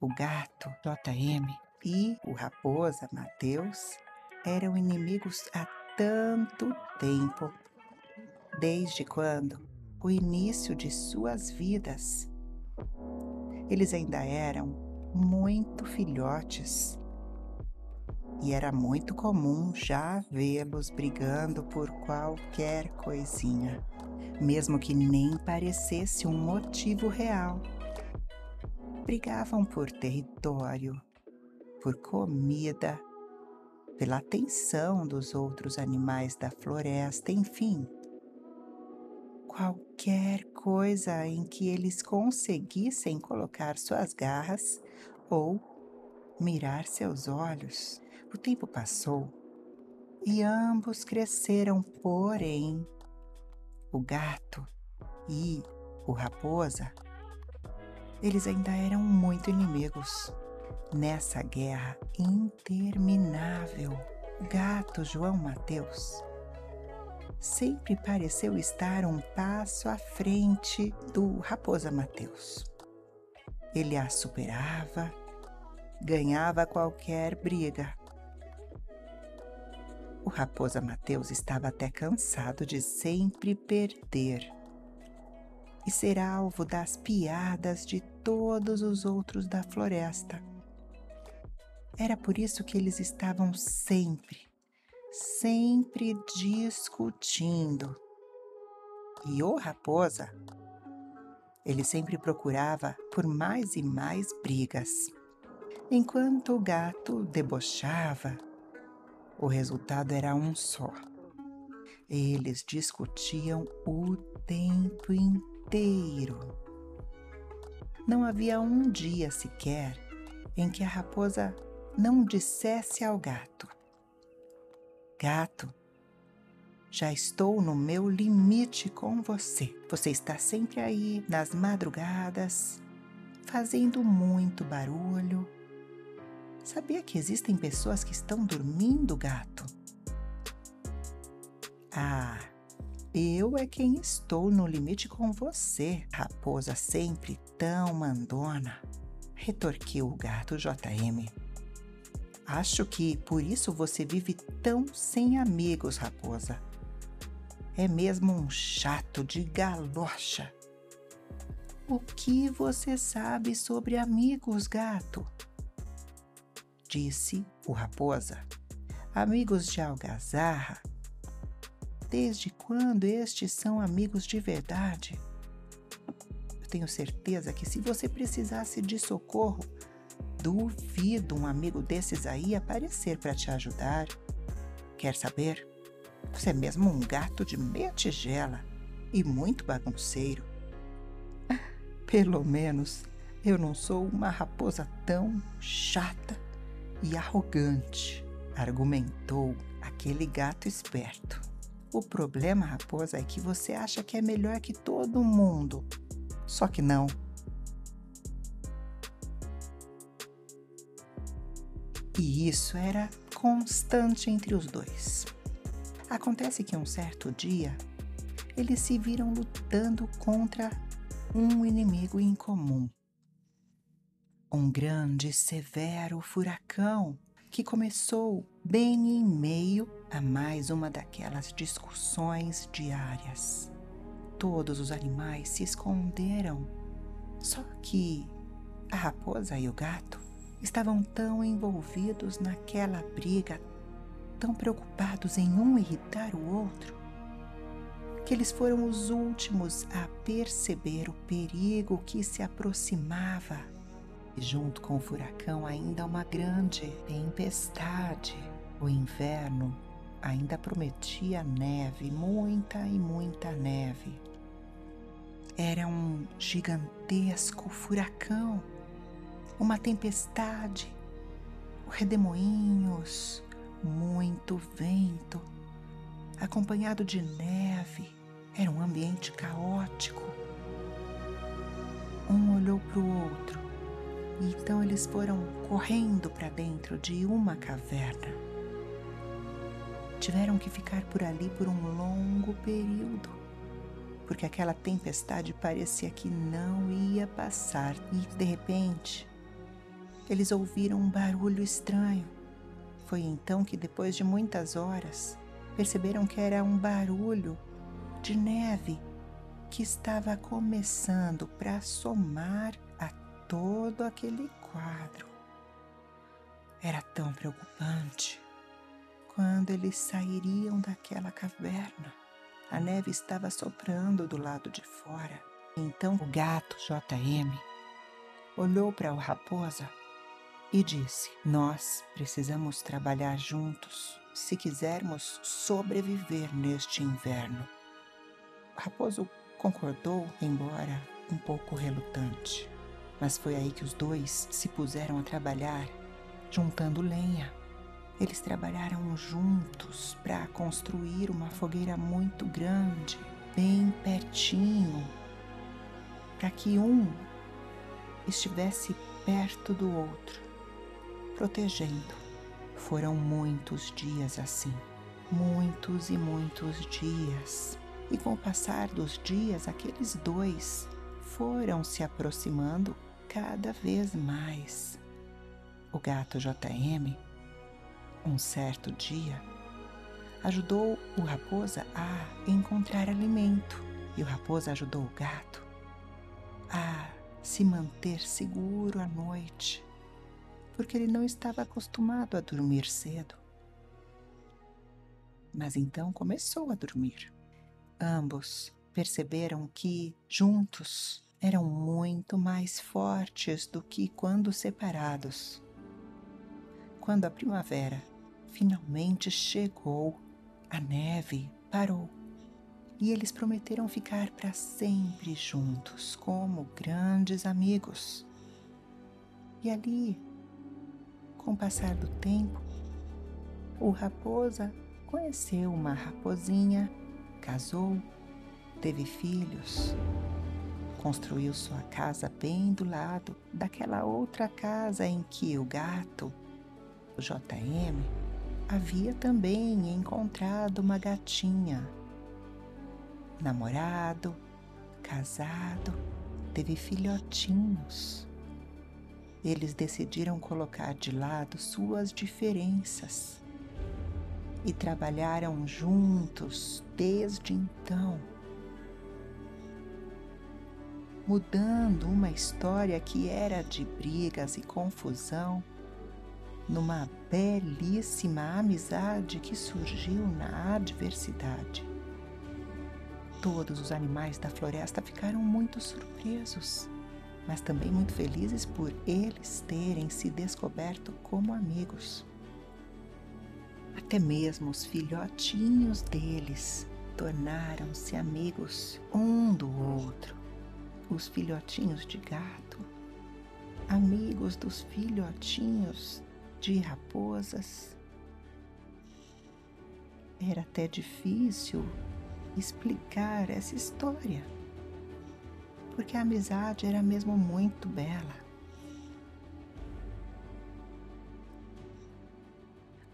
O gato JM e o raposa Mateus eram inimigos há tanto tempo. Desde quando? O início de suas vidas. Eles ainda eram muito filhotes. E era muito comum já vê-los brigando por qualquer coisinha, mesmo que nem parecesse um motivo real. Brigavam por território, por comida, pela atenção dos outros animais da floresta, enfim, qualquer coisa em que eles conseguissem colocar suas garras ou mirar seus olhos. O tempo passou e ambos cresceram, porém, o gato e o raposa, eles ainda eram muito inimigos. Nessa guerra interminável, gato João Mateus sempre pareceu estar um passo à frente do Raposa Mateus. Ele a superava, ganhava qualquer briga. O Raposa Mateus estava até cansado de sempre perder e ser alvo das piadas de todos os outros da floresta. Era por isso que eles estavam sempre, sempre discutindo. E o raposa, ele sempre procurava por mais e mais brigas. Enquanto o gato debochava, o resultado era um só. Eles discutiam o tempo inteiro. Não havia um dia sequer em que a raposa não dissesse ao gato: Gato, já estou no meu limite com você. Você está sempre aí nas madrugadas, fazendo muito barulho. Sabia que existem pessoas que estão dormindo, gato? Ah, eu é quem estou no limite com você, raposa sempre tão mandona, retorquiu o gato JM. Acho que por isso você vive tão sem amigos, raposa. É mesmo um chato de galocha. O que você sabe sobre amigos, gato? Disse o raposa. Amigos de algazarra? Desde quando estes são amigos de verdade? Eu tenho certeza que se você precisasse de socorro, Duvido um amigo desses aí aparecer para te ajudar. Quer saber? Você é mesmo um gato de meia tigela e muito bagunceiro. Pelo menos eu não sou uma raposa tão chata e arrogante, argumentou aquele gato esperto. O problema, raposa, é que você acha que é melhor que todo mundo. Só que não. E isso era constante entre os dois. Acontece que um certo dia eles se viram lutando contra um inimigo em comum. Um grande, severo furacão que começou bem em meio a mais uma daquelas discussões diárias. Todos os animais se esconderam, só que a raposa e o gato estavam tão envolvidos naquela briga, tão preocupados em um irritar o outro, que eles foram os últimos a perceber o perigo que se aproximava. E junto com o furacão, ainda uma grande tempestade. O inverno ainda prometia neve, muita e muita neve. Era um gigantesco furacão uma tempestade, redemoinhos, muito vento, acompanhado de neve. Era um ambiente caótico. Um olhou para o outro e então eles foram correndo para dentro de uma caverna. Tiveram que ficar por ali por um longo período, porque aquela tempestade parecia que não ia passar e de repente eles ouviram um barulho estranho. Foi então que, depois de muitas horas, perceberam que era um barulho de neve que estava começando para somar a todo aquele quadro. Era tão preocupante. Quando eles sairiam daquela caverna, a neve estava soprando do lado de fora. Então o gato JM olhou para o raposa e disse: Nós precisamos trabalhar juntos se quisermos sobreviver neste inverno. O raposo concordou, embora um pouco relutante. Mas foi aí que os dois se puseram a trabalhar, juntando lenha. Eles trabalharam juntos para construir uma fogueira muito grande, bem pertinho, para que um estivesse perto do outro, protegendo. Foram muitos dias assim, muitos e muitos dias. E com o passar dos dias, aqueles dois foram se aproximando cada vez mais. O gato JM, um certo dia, ajudou o raposa a encontrar alimento e o raposa ajudou o gato a se manter seguro à noite, porque ele não estava acostumado a dormir cedo. Mas então começou a dormir. Ambos perceberam que, juntos, eram muito mais fortes do que quando separados. Quando a primavera finalmente chegou, a neve parou e eles prometeram ficar para sempre juntos, como grandes amigos. E ali, com o passar do tempo, o raposa conheceu uma raposinha, casou, teve filhos construiu sua casa bem do lado daquela outra casa em que o gato, o JM, havia também encontrado uma gatinha. Namorado, casado, teve filhotinhos. Eles decidiram colocar de lado suas diferenças e trabalharam juntos desde então mudando uma história que era de brigas e confusão numa belíssima amizade que surgiu na adversidade. Todos os animais da floresta ficaram muito surpresos, mas também muito felizes por eles terem se descoberto como amigos. Até mesmo os filhotinhos deles tornaram-se amigos um do outro os filhotinhos de gato, amigos dos filhotinhos de raposas. Era até difícil explicar essa história, porque a amizade era mesmo muito bela.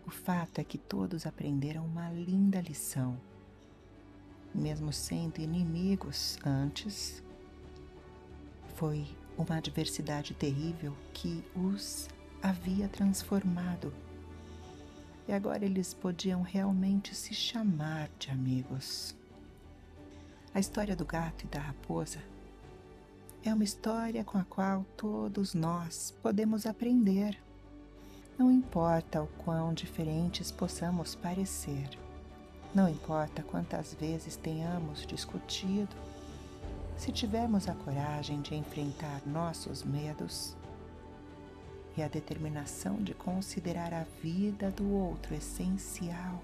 O fato é que todos aprenderam uma linda lição, mesmo sendo inimigos antes foi uma adversidade terrível que os havia transformado. E agora eles podiam realmente se chamar de amigos. A história do gato e da raposa é uma história com a qual todos nós podemos aprender. Não importa o quão diferentes possamos parecer, não importa quantas vezes tenhamos discutido se tivermos a coragem de enfrentar nossos medos e a determinação de considerar a vida do outro essencial,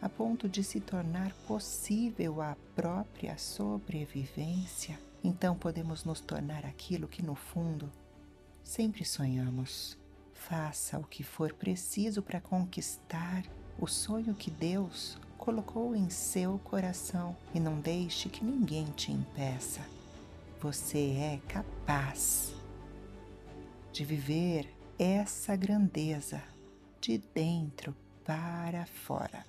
a ponto de se tornar possível a própria sobrevivência, então podemos nos tornar aquilo que, no fundo, sempre sonhamos. Faça o que for preciso para conquistar o sonho que Deus colocou em seu coração e não deixe que ninguém te impeça. Você é capaz de viver essa grandeza de dentro para fora.